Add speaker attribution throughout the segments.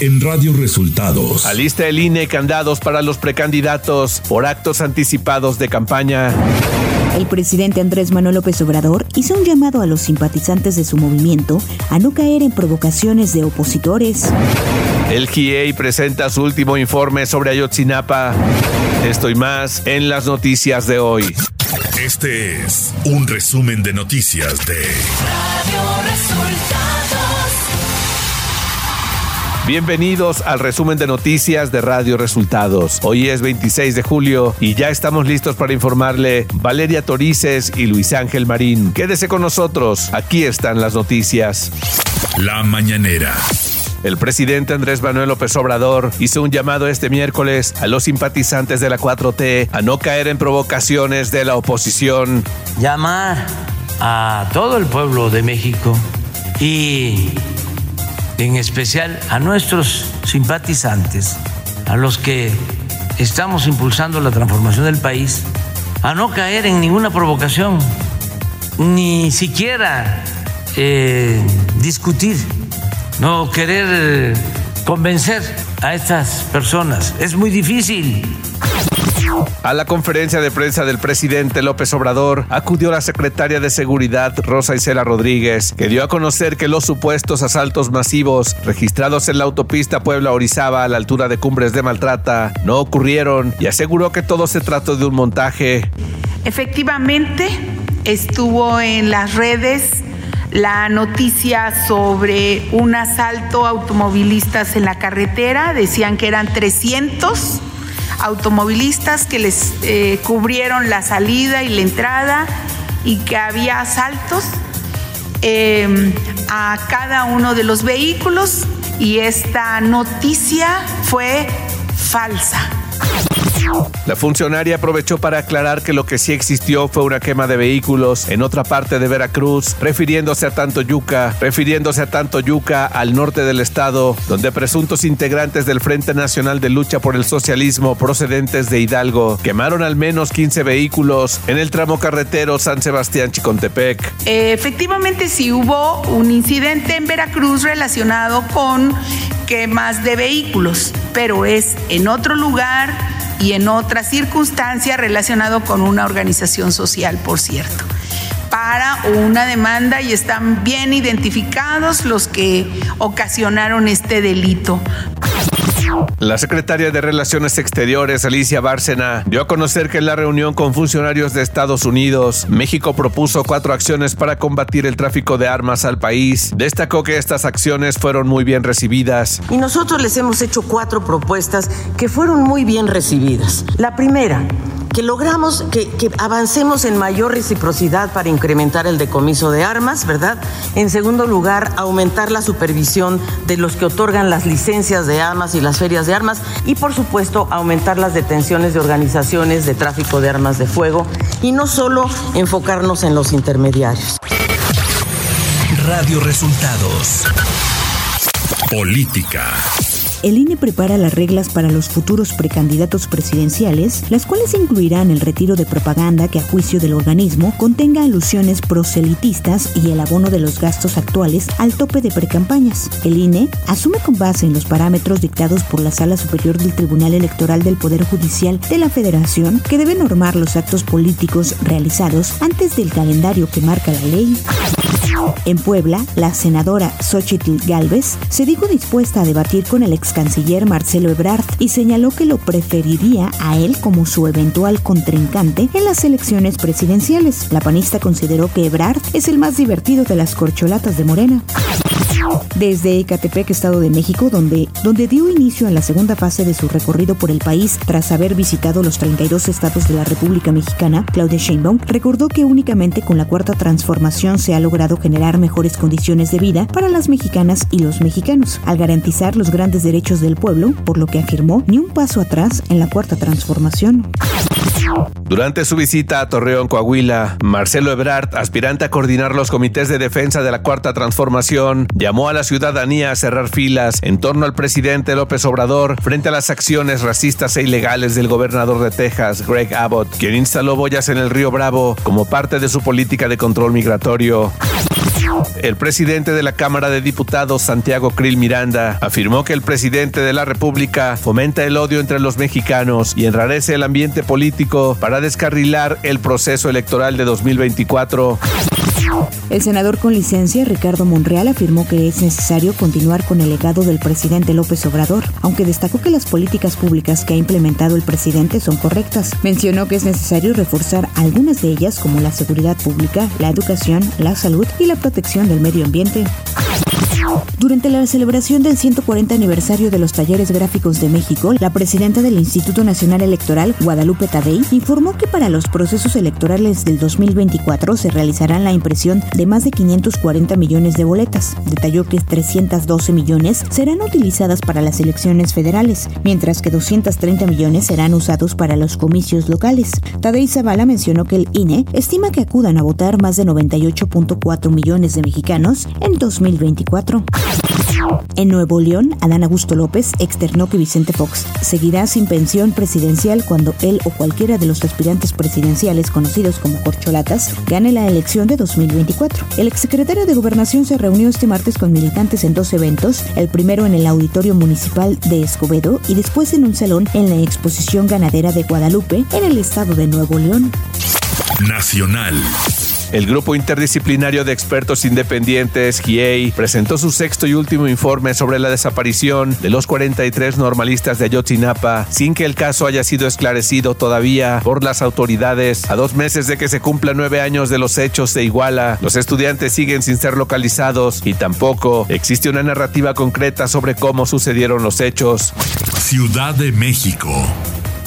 Speaker 1: en Radio Resultados.
Speaker 2: Alista el INE candados para los precandidatos por actos anticipados de campaña.
Speaker 3: El presidente Andrés Manuel López Obrador hizo un llamado a los simpatizantes de su movimiento a no caer en provocaciones de opositores.
Speaker 2: El GIEI presenta su último informe sobre Ayotzinapa. Esto y más en las noticias de hoy.
Speaker 1: Este es un resumen de noticias de Radio Resultados.
Speaker 2: Bienvenidos al resumen de noticias de Radio Resultados. Hoy es 26 de julio y ya estamos listos para informarle Valeria Torices y Luis Ángel Marín. Quédese con nosotros, aquí están las noticias.
Speaker 1: La mañanera.
Speaker 2: El presidente Andrés Manuel López Obrador hizo un llamado este miércoles a los simpatizantes de la 4T a no caer en provocaciones de la oposición.
Speaker 4: Llamar a todo el pueblo de México y en especial a nuestros simpatizantes, a los que estamos impulsando la transformación del país, a no caer en ninguna provocación, ni siquiera eh, discutir no querer convencer a estas personas. Es muy difícil.
Speaker 2: A la conferencia de prensa del presidente López Obrador acudió la secretaria de Seguridad Rosa Isela Rodríguez, que dio a conocer que los supuestos asaltos masivos registrados en la autopista Puebla-Orizaba a la altura de Cumbres de Maltrata no ocurrieron y aseguró que todo se trató de un montaje.
Speaker 5: Efectivamente, estuvo en las redes la noticia sobre un asalto automovilistas en la carretera. Decían que eran 300 automovilistas que les eh, cubrieron la salida y la entrada y que había asaltos em, a cada uno de los vehículos y esta noticia fue falsa.
Speaker 2: La funcionaria aprovechó para aclarar que lo que sí existió fue una quema de vehículos en otra parte de Veracruz, refiriéndose a tanto Yuca, refiriéndose a tanto Yuca al norte del estado, donde presuntos integrantes del Frente Nacional de Lucha por el Socialismo procedentes de Hidalgo quemaron al menos 15 vehículos en el tramo carretero San Sebastián Chicontepec.
Speaker 5: Efectivamente sí hubo un incidente en Veracruz relacionado con quemas de vehículos, pero es en otro lugar y en otras circunstancias relacionado con una organización social, por cierto para una demanda y están bien identificados los que ocasionaron este delito.
Speaker 2: La secretaria de Relaciones Exteriores, Alicia Bárcena, dio a conocer que en la reunión con funcionarios de Estados Unidos, México propuso cuatro acciones para combatir el tráfico de armas al país. Destacó que estas acciones fueron muy bien recibidas.
Speaker 6: Y nosotros les hemos hecho cuatro propuestas que fueron muy bien recibidas. La primera, que logramos que, avancemos en mayor reciprocidad para incrementar el decomiso de armas, ¿verdad? En segundo lugar, aumentar la supervisión de los que otorgan las licencias de armas y las ferias de armas y, por supuesto, aumentar las detenciones de organizaciones de tráfico de armas de fuego y no solo enfocarnos en los intermediarios.
Speaker 1: Radio Resultados. Política
Speaker 3: el INE prepara las reglas para los futuros precandidatos presidenciales, las cuales incluirán el retiro de propaganda que a juicio del organismo contenga alusiones proselitistas y el abono de los gastos actuales al tope de precampañas. El INE asume con base en los parámetros dictados por la Sala Superior del Tribunal Electoral del Poder Judicial de la Federación que debe normar los actos políticos realizados antes del calendario que marca la ley. En Puebla, la senadora Xochitl Galvez se dijo dispuesta a debatir con el ex canciller Marcelo Ebrard y señaló que lo preferiría a él como su eventual contrincante en las elecciones presidenciales. La panista consideró que Ebrard es el más divertido de las corcholatas de Morena. Desde Ecatepec, Estado de México, donde, donde dio inicio a la segunda fase de su recorrido por el país tras haber visitado los 32 estados de la República Mexicana, Claudia Sheinbaum recordó que únicamente con la cuarta transformación se ha logrado generar mejores condiciones de vida para las mexicanas y los mexicanos, al garantizar los grandes derechos del pueblo, por lo que afirmó ni un paso atrás en la cuarta transformación.
Speaker 2: Durante su visita a Torreón, Coahuila, Marcelo Ebrard, aspirante a coordinar los comités de defensa de la Cuarta Transformación, llamó a la ciudadanía a cerrar filas en torno al presidente López Obrador frente a las acciones racistas e ilegales del gobernador de Texas, Greg Abbott, quien instaló boyas en el río Bravo como parte de su política de control migratorio. El presidente de la Cámara de Diputados, Santiago Krill Miranda, afirmó que el presidente de la República fomenta el odio entre los mexicanos y enrarece el ambiente político para descarrilar el proceso electoral de 2024.
Speaker 3: El senador con licencia, Ricardo Monreal, afirmó que es necesario continuar con el legado del presidente López Obrador, aunque destacó que las políticas públicas que ha implementado el presidente son correctas. Mencionó que es necesario reforzar algunas de ellas como la seguridad pública, la educación, la salud y la protección del medio ambiente. Durante la celebración del 140 aniversario de los talleres gráficos de México, la presidenta del Instituto Nacional Electoral, Guadalupe Tadei, informó que para los procesos electorales del 2024 se realizarán la impresión de más de 540 millones de boletas. Detalló que 312 millones serán utilizadas para las elecciones federales, mientras que 230 millones serán usados para los comicios locales. Tadei Zavala mencionó que el INE estima que acudan a votar más de 98.4 millones de mexicanos en 2024. En Nuevo León, Adán Augusto López externó que Vicente Fox seguirá sin pensión presidencial cuando él o cualquiera de los aspirantes presidenciales conocidos como corcholatas gane la elección de 2024. El exsecretario de Gobernación se reunió este martes con militantes en dos eventos, el primero en el Auditorio Municipal de Escobedo y después en un salón en la Exposición Ganadera de Guadalupe en el estado de Nuevo León.
Speaker 1: Nacional.
Speaker 2: El Grupo Interdisciplinario de Expertos Independientes, GIEI, presentó su sexto y último informe sobre la desaparición de los 43 normalistas de Ayotzinapa, sin que el caso haya sido esclarecido todavía por las autoridades. A dos meses de que se cumplan nueve años de los hechos de Iguala, los estudiantes siguen sin ser localizados y tampoco existe una narrativa concreta sobre cómo sucedieron los hechos.
Speaker 1: Ciudad de México.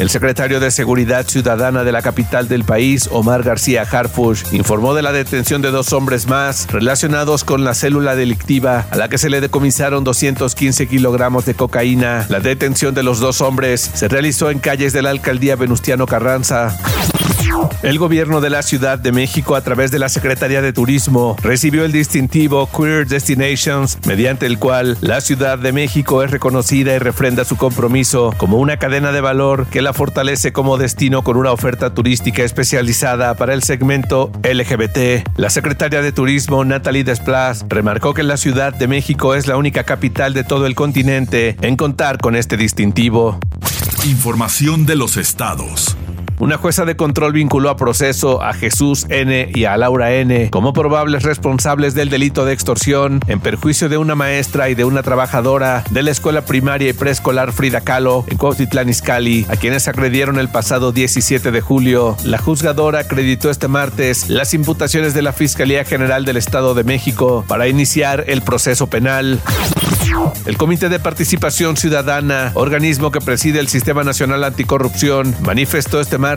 Speaker 2: El secretario de Seguridad Ciudadana de la capital del país, Omar García Harfush, informó de la detención de dos hombres más relacionados con la célula delictiva a la que se le decomisaron 215 kilogramos de cocaína. La detención de los dos hombres se realizó en calles de la alcaldía Venustiano Carranza. El gobierno de la Ciudad de México, a través de la Secretaría de Turismo, recibió el distintivo Queer Destinations, mediante el cual la Ciudad de México es reconocida y refrenda su compromiso como una cadena de valor que la fortalece como destino con una oferta turística especializada para el segmento LGBT. La secretaria de Turismo, Natalie Desplas, remarcó que la Ciudad de México es la única capital de todo el continente en contar con este distintivo.
Speaker 1: Información de los estados.
Speaker 2: Una jueza de control vinculó a proceso a Jesús N. y a Laura N. como probables responsables del delito de extorsión en perjuicio de una maestra y de una trabajadora de la escuela primaria y preescolar Frida Kahlo en Cuautitlán Izcalli, a quienes agredieron el pasado 17 de julio. La juzgadora acreditó este martes las imputaciones de la Fiscalía General del Estado de México para iniciar el proceso penal. El Comité de Participación Ciudadana, organismo que preside el Sistema Nacional Anticorrupción, manifestó este martes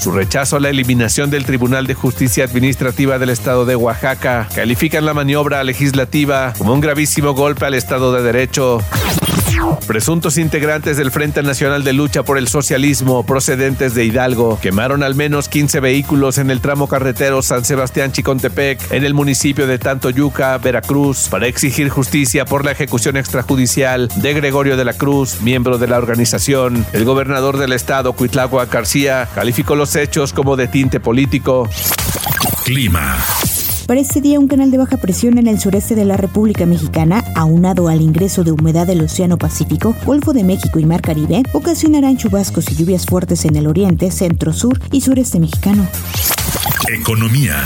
Speaker 2: su rechazo a la eliminación del Tribunal de Justicia Administrativa del Estado de Oaxaca. Califican la maniobra legislativa como un gravísimo golpe al Estado de Derecho. Presuntos integrantes del Frente Nacional de Lucha por el Socialismo procedentes de Hidalgo quemaron al menos 15 vehículos en el tramo carretero San Sebastián Chicontepec en el municipio de Tantoyuca, Veracruz, para exigir justicia por la ejecución extrajudicial de Gregorio de la Cruz, miembro de la organización. El gobernador del estado, Cuitlagua García, calificó los hechos como de tinte político.
Speaker 1: Clima.
Speaker 3: Para este día, un canal de baja presión en el sureste de la República Mexicana, aunado al ingreso de humedad del Océano Pacífico, Golfo de México y Mar Caribe, ocasionarán chubascos y lluvias fuertes en el oriente, centro, sur y sureste mexicano.
Speaker 1: Economía.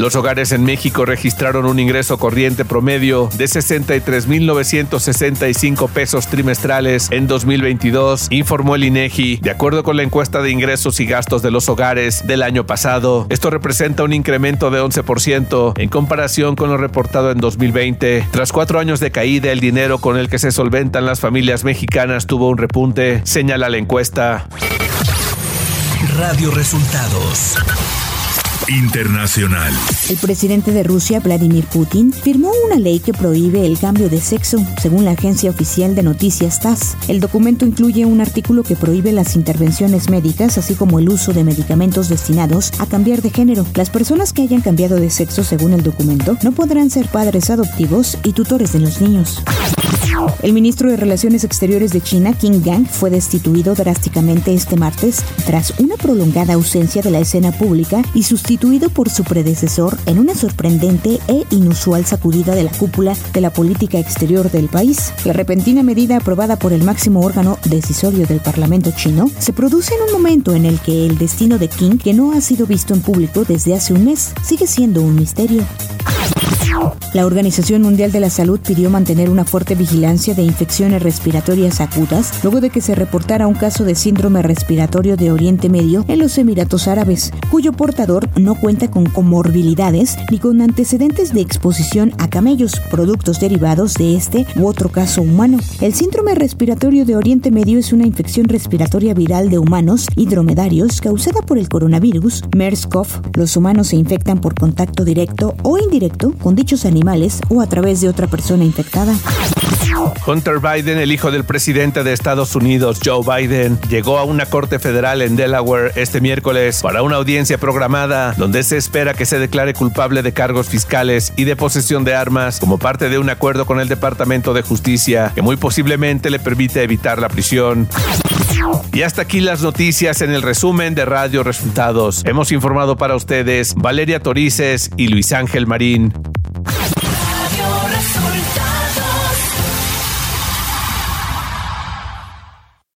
Speaker 2: Los hogares en México registraron un ingreso corriente promedio de 63.965 pesos trimestrales en 2022, informó el INEGI, de acuerdo con la encuesta de ingresos y gastos de los hogares del año pasado. Esto representa un incremento de 11% en comparación con lo reportado en 2020. Tras cuatro años de caída, el dinero con el que se solventan las familias mexicanas tuvo un repunte, señala la encuesta.
Speaker 1: Radio Resultados. Internacional.
Speaker 3: El presidente de Rusia, Vladimir Putin, firmó una ley que prohíbe el cambio de sexo, según la agencia oficial de noticias TASS. El documento incluye un artículo que prohíbe las intervenciones médicas, así como el uso de medicamentos destinados a cambiar de género. Las personas que hayan cambiado de sexo, según el documento, no podrán ser padres adoptivos y tutores de los niños. El ministro de Relaciones Exteriores de China, Qin Gang, fue destituido drásticamente este martes tras una prolongada ausencia de la escena pública y sustituido por su predecesor en una sorprendente e inusual sacudida de la cúpula de la política exterior del país. La repentina medida aprobada por el máximo órgano decisorio del Parlamento chino se produce en un momento en el que el destino de Qin, que no ha sido visto en público desde hace un mes, sigue siendo un misterio. La Organización Mundial de la Salud pidió mantener una fuerte vigilancia de infecciones respiratorias agudas luego de que se reportara un caso de síndrome respiratorio de Oriente Medio en los Emiratos Árabes, cuyo portador no cuenta con comorbilidades ni con antecedentes de exposición a camellos, productos derivados de este u otro caso humano. El síndrome respiratorio de Oriente Medio es una infección respiratoria viral de humanos y dromedarios causada por el coronavirus MERS-CoV. Los humanos se infectan por contacto directo o indirecto con animales o a través de otra persona infectada.
Speaker 2: Hunter Biden, el hijo del presidente de Estados Unidos, Joe Biden, llegó a una corte federal en Delaware este miércoles para una audiencia programada donde se espera que se declare culpable de cargos fiscales y de posesión de armas como parte de un acuerdo con el Departamento de Justicia que muy posiblemente le permite evitar la prisión. Y hasta aquí las noticias en el resumen de Radio Resultados. Hemos informado para ustedes Valeria Torices y Luis Ángel Marín.